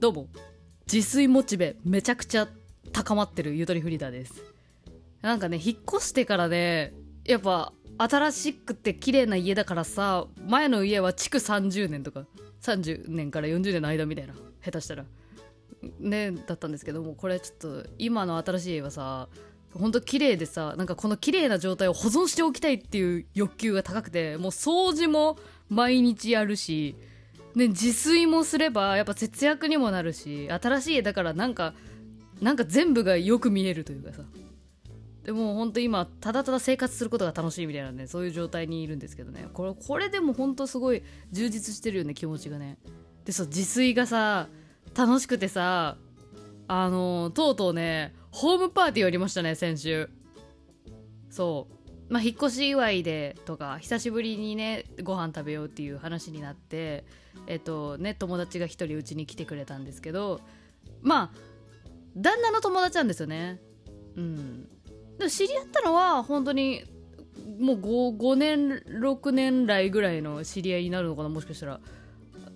どうも。自炊モチベめちゃくちゃ高まってるゆとりフリーダーです。なんかね引っ越してからねやっぱ新しくて綺麗な家だからさ前の家は築30年とか30年から40年の間みたいな下手したら。ねだったんですけどもこれちょっと今の新しい家はさほんと綺麗でさなんかこの綺麗な状態を保存しておきたいっていう欲求が高くてもう掃除も毎日やるし、ね、自炊もすればやっぱ節約にもなるし新しい家だからなんかなんか全部がよく見えるというかさ。でも本当今ただただ生活することが楽しいみたいなねそういう状態にいるんですけどね。これこれでも本当すごい充実してるよね気持ちがね。でそう自炊がさ楽しくてさあのとうとうねホームパーティーをやりましたね先週。そう。まあ引っ越し祝いでとか久しぶりにねご飯食べようっていう話になってえっとね友達が一人うちに来てくれたんですけどまあ旦那の友達なんですよね。うん。で知り合ったのは本当にもう 5, 5年6年来ぐらいの知り合いになるのかなもしかしたら。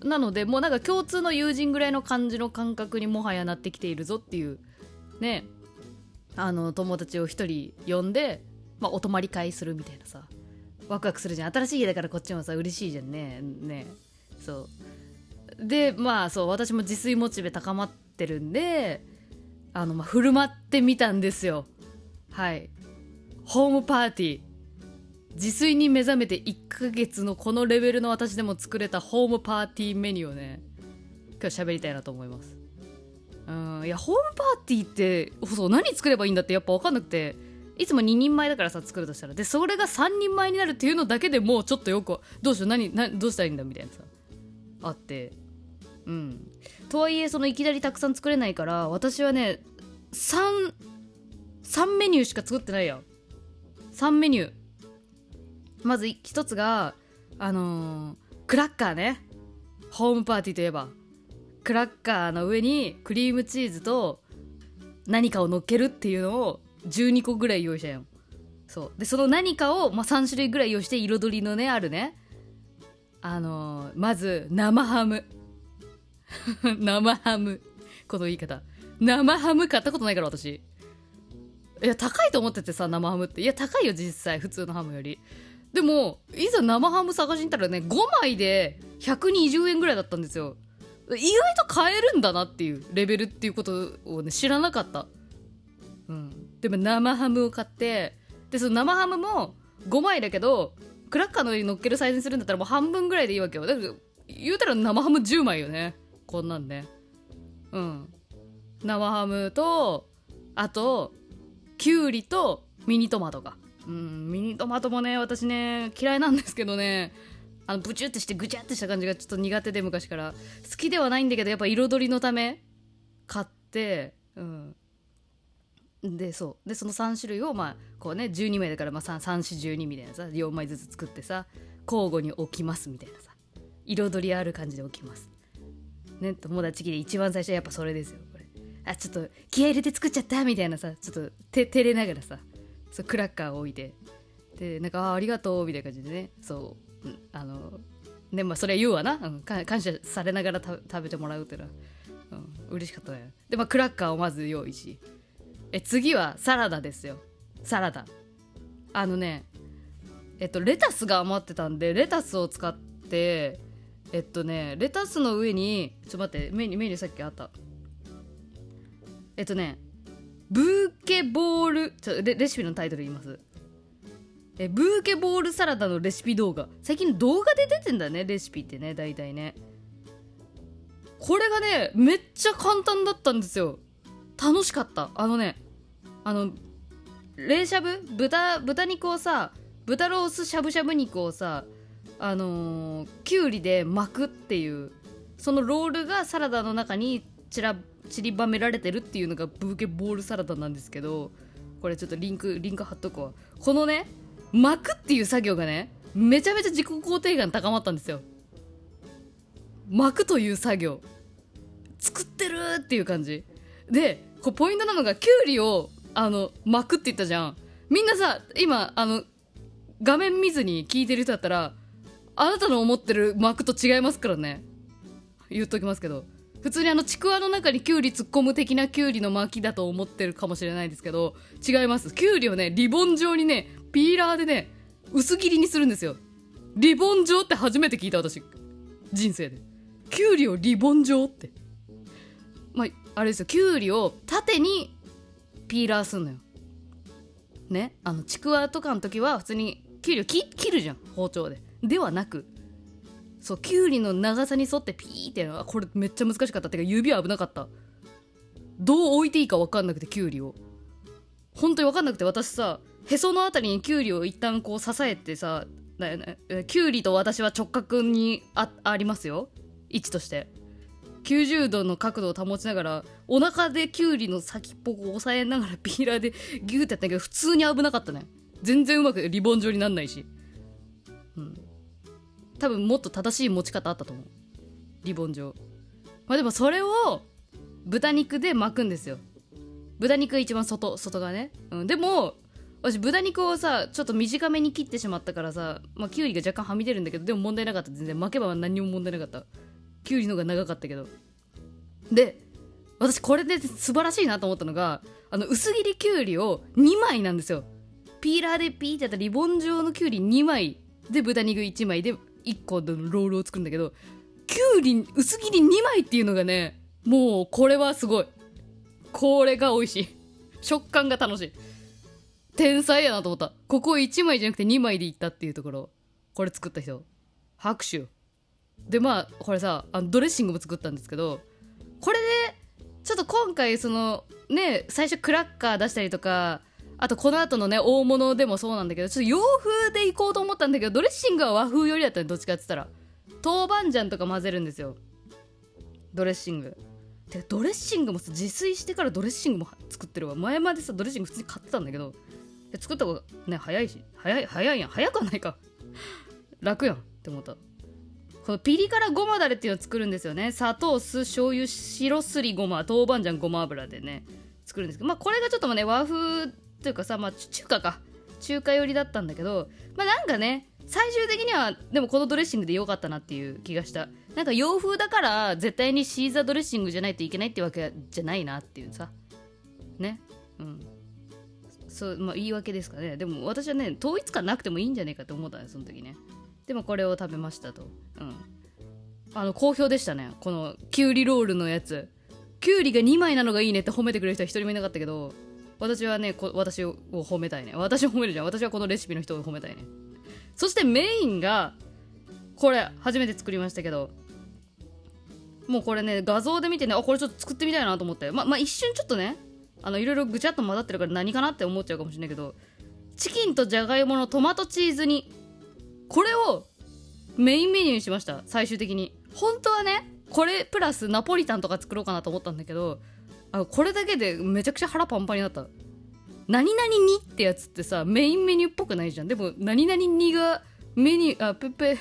なのでもうなんか共通の友人ぐらいの感じの感覚にもはやなってきているぞっていうねあの友達を1人呼んで、まあ、お泊まり会するみたいなさ。ワクワクするじゃん。新しい家だからこっちもさ嬉しいじゃんね。ね。そう。でまあそう私も自炊モチベ高まってるんであの、まあ、振る舞ってみたんですよ。はい。ホームパーティー。自炊に目覚めて1ヶ月のこのレベルの私でも作れたホームパーティーメニューをね今日喋りたいなと思います。うん。いやホームパーティーってそう何作ればいいんだってやっぱ分かんなくて。いつも2人前だからさ作るとしたら。でそれが3人前になるっていうのだけでもうちょっとよくどうしよう何何どうしたらいいんだみたいなさあって。うん。とはいえそのいきなりたくさん作れないから私はね3 3メニューしか作ってないやん3メニュー。まず1つがあのー、クラッカーね。ホームパーティーといえば。クラッカーの上にクリームチーズと何かを乗っけるっていうのを12個ぐらい用意したよ。そう。でその何かを、まあ、3種類ぐらい用意して彩りのねあるね。あのー、まず生ハム。生ハム。この言い方。生ハム買ったことないから私。いや高いと思っててさ生ハムって。いや高いよ実際。普通のハムより。でもいざ生ハム探しに行ったらね5枚で120円ぐらいだったんですよ。意外と買えるんだなっていうレベルっていうことをね知らなかった。うん。でも生ハムを買ってでその生ハムも5枚だけどクラッカーの上に乗っけるサイズにするんだったらもう半分ぐらいでいいわけよ。だから言うたら生ハム10枚よね。こんなんねうん。生ハムとあときゅうりとミニトマトが。うんミニトマトもね私ね嫌いなんですけどね。あのブチュってしてぐちゃってした感じがちょっと苦手で昔から。好きではないんだけどやっぱ彩りのため買ってうん。でそう。でその3種類をまあこうね12枚だからまあ3412みたいなさ4枚ずつ作ってさ交互に置きますみたいなさ彩りある感じで置きます。ね友達で一番最初はやっぱそれですよこれ。あちょっと気合入れて作っちゃったみたいなさちょっとて照れながらさそうクラッカーを置いて。でなんかあありがとうみたいな感じでねそうあのねまあそれは言うわな、うん、感謝されながら食べてもらうっていうのは、うん、嬉しかったねでまあクラッカーをまず用意しえ次はサラダですよ。サラダ。あのねえっとレタスが余ってたんでレタスを使ってえっとねレタスの上にちょっと待ってメニューメニューさっきあった。えっとねブーケボールちょレレシピのタイトル言います。えブーケボールサラダのレシピ動画。最近動画で出てんだねレシピってね大体ね。これがねめっちゃ簡単だったんですよ。楽しかった。あのねあの冷しゃぶ？豚豚肉をさ豚ロースしゃぶしゃぶ肉をさあのー、きゅうりで巻くっていうそのロールがサラダの中に散ら散りばめられてるっていうのがブーケボールサラダなんですけどこれちょっとリンクリンク貼っとこうこのね巻くっていう作業がねめちゃめちゃ自己肯定感高まったんですよ。巻くという作業。作ってるっていう感じ。でこうポイントなのがきゅうりをあの巻くって言ったじゃん。みんなさ今あの画面見ずに聞いてる人だったらあなたの思ってる巻くと違いますからね。言っときますけど。普通にあのちくわの中にきゅうり突っ込む的なきゅうりの巻きだと思ってるかもしれないですけど違います。きゅうりをねリボン状にねピーラーでね薄切りにするんですよ。リボン状って初めて聞いた私。人生で。きゅうりをリボン状って。まああれですよ。きゅうりを縦にピーラーすんのよ。ね？あのちくわとかの時は普通にきゅうりを切るじゃん。包丁で。ではなくそうきゅうりの長さに沿ってピーってあこれめっちゃ難しかった。ってか指は危なかった。どう置いていいか分かんなくてきゅうりを。本当に分かんなくて私さへそのあたりにきゅうりを一旦こう支えてさきゅうりと私は直角にあありますよ。位置として。90度の角度を保ちながらお腹できゅうりの先っぽを押さえながらピーラーでギューってやったけど普通に危なかったね全然うまくリボン状になんないしうん多分もっと正しい持ち方あったと思う。リボン状まあでもそれを豚肉で巻くん。ですよ豚肉が一番外外側ね、うん、でも私豚肉をさちょっと短めに切ってしまったからさ、まあ、きゅうりが若干はみ出るんだけどでも問題なかった。全然巻けば何にも問題なかった。きゅうりのが長かったけど。で私これで素晴らしいなと思ったのがあの薄切りきゅうりを2枚なんですよ。ピーラーでピーってやったリボン状のきゅうり2枚で豚肉1枚で1個のロールを作るんだけどきゅうり薄切り2枚っていうのがねもうこれはすごい。これが美味しい。食感が楽しい。天才やなと思った。ここ1枚じゃなくて2枚でいったっていうところ。これ作った人。拍手でまあこれさあのドレッシングも作ったんですけどこれでちょっと今回そのね最初クラッカー出したりとかあとこの後のね大物でもそうなんだけどちょっと洋風でいこうと思ったんだけどドレッシングは和風よりだったねどっちかって言ったら。豆板醤とか混ぜるんですよ。ドレッシング。でドレッシングもさ自炊してからドレッシングも作ってるわ。前までさドレッシング普通に買ってたんだけど作った方がね早いし早い早いやん。早くはないか。楽やんって思った。このピリ辛ごまだれっていうのを作るんですよね。砂糖酢醤油白すりごま豆板醤ごま油でね作るんですけど。まあこれがちょっとね和風というかさまあ中華か。中華寄りだったんだけど。まあなんかね最終的にはでもこのドレッシングで良かったなっていう気がした。なんか洋風だから絶対にシーザードレッシングじゃないといけないってわけじゃないなっていうさ。ね。うん。そうまあ言い訳ですかね。でも私はね統一感なくてもいいんじゃないかと思ったねその時ね。でもこれを食べましたと。うん。あの好評でしたね。このきゅうりロールのやつ。きゅうりが2枚なのがいいねって褒めてくれる人は一人もいなかったけど私はね私を褒めたいね。私を褒めるじゃん。私はこのレシピの人を褒めたいね。そしてメインがこれ初めて作りましたけどもうこれね画像で見てねあこれちょっと作ってみたいなと思って。ままあ一瞬ちょっとねあのいろいろぐちゃっと混ざってるから何かなって思っちゃうかもしれないけどチキンとじゃがいものトマトチーズ煮。これをメインメニューにしました最終的に。本当はねこれプラスナポリタンとか作ろうかなと思ったんだけどあこれだけでめちゃくちゃ腹パンパンになった。何々煮ってやつってさメインメニューっぽくないじゃん。でも何々煮がメニューあペペ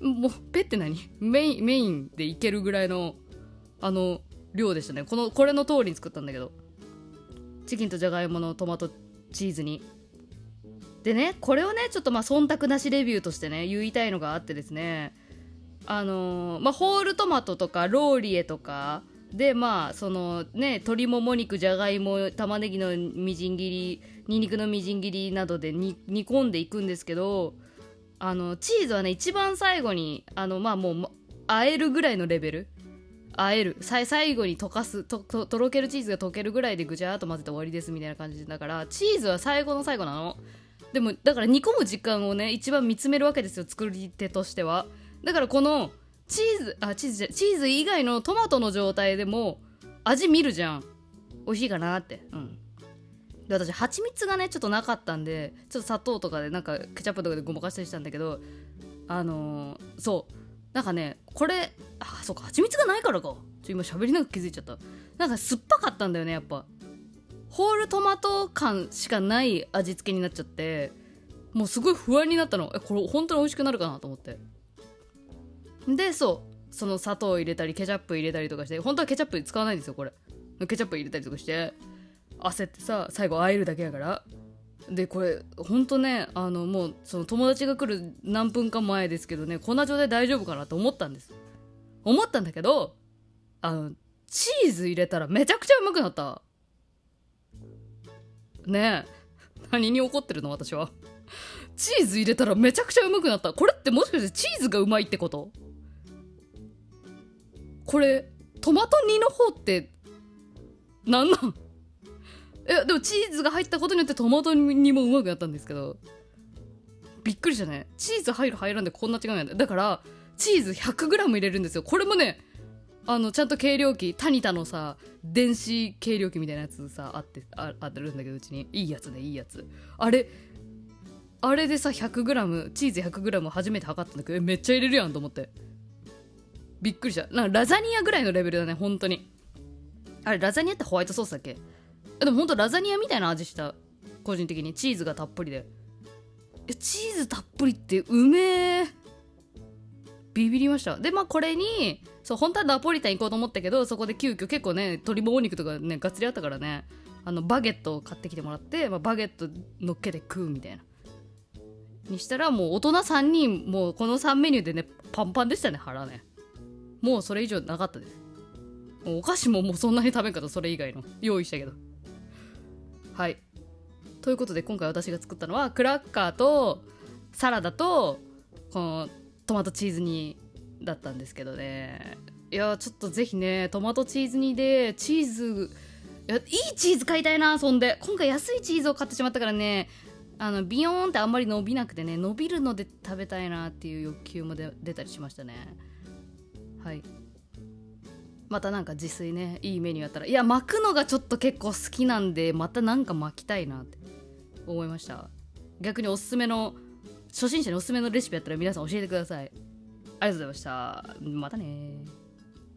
もうペって何？メインメインでいけるぐらいのあの量でしたね。このこれの通りに作ったんだけど。チキンとじゃがいものトマトチーズに。でねこれをねちょっとまあ忖度なしレビューとしてね言いたいのがあってですね。あのー、まあホールトマトとかローリエとかでまあそのね鶏もも肉じゃがいも玉ねぎのみじん切りにんにくのみじん切りなどで煮込んでいくんですけどあのチーズはね一番最後にあのまあもうあえるぐらいのレベル。あえる。最後に溶かすとととろけるチーズが溶けるぐらいでぐちゃっと混ぜて終わりですみたいな感じだからチーズは最後の最後なの。でもだから煮込む時間をね一番見つめるわけですよ作り手としては。だからこのチーズあチーズじゃチーズ以外のトマトの状態でも味見るじゃん。美味しいかなって。うん。で私蜂蜜がねちょっとなかったんでちょっと砂糖とかでなんかケチャップとかでごまかしたりしたんだけどあのー、そう。なんかねこれあそうか蜂蜜がないからか。ちょ今喋りながら気づいちゃった。なんか酸っぱかったんだよねやっぱ。ホールトマト感しかない味付けになっちゃってもうすごい不安になったの。えこれ本当に美味しくなるかなと思って。でそう。その砂糖を入れたりケチャップ入れたりとかして本当はケチャップ使わないんですよこれ。ケチャップ入れたりとかして焦ってさ最後あえるだけやから。でこれほんとねあのもうその友達が来る何分か前ですけどねこんな状態大丈夫かなと思ったんです。思ったんだけどあのチーズ入れたらめちゃくちゃうまくなった。ね何に怒ってるの私は。チーズ入れたらめちゃくちゃうまくなった。これってもしかしてチーズがうまいってこと？これトマト煮の方ってなんなん？えでもチーズが入ったことによってトマト煮もうまくなったんですけど。びっくりしたね。チーズ入る入らんでこんな違うんや。だからチーズ 100g 入れるんですよ。これもねあのちゃんと計量器タニタのさ電子計量器みたいなやつさあってああてるんだけどうちに。いいやつねいいやつ。あれあれでさ 100g チーズ 100g 初めて測ったんだけどえめっちゃ入れるやんと思って。びっくりした。なんかラザニアぐらいのレベルだね本当に。あれラザニアってホワイトソースだっけ？でも本当ラザニアみたいな味した。個人的に。チーズがたっぷりで。えチーズたっぷりってうめえ。ビビりました。でまあこれにそう本当はナポリタン行こうと思ったけどそこで急遽結構ね鶏もも肉とかねがっつりあったからねあのバゲットを買ってきてもらって、まあ、バゲット乗っけて食うみたいな。にしたらもう大人3人もうこの3メニューでねパンパンでしたね腹ね。もうそれ以上なかったです。お菓子ももうそんなに食べんかったそれ以外の。用意したけど。はい。ということで今回私が作ったのはクラッカーとサラダとこのトマトチーズ煮だったんですけどね。いやちょっとぜひねトマトチーズ煮でチーズいやいいチーズ買いたいなそんで。今回安いチーズを買ってしまったからねあのビヨーンってあんまり伸びなくてね伸びるので食べたいなっていう欲求も出たりしましたね。はい。またなんか自炊ねいいメニューやったら。いや巻くのがちょっと結構好きなんでまたなんか巻きたいなって思いました。逆におすすめの初心者におすすめのレシピやったら皆さん教えてください。りがとうございましたまたね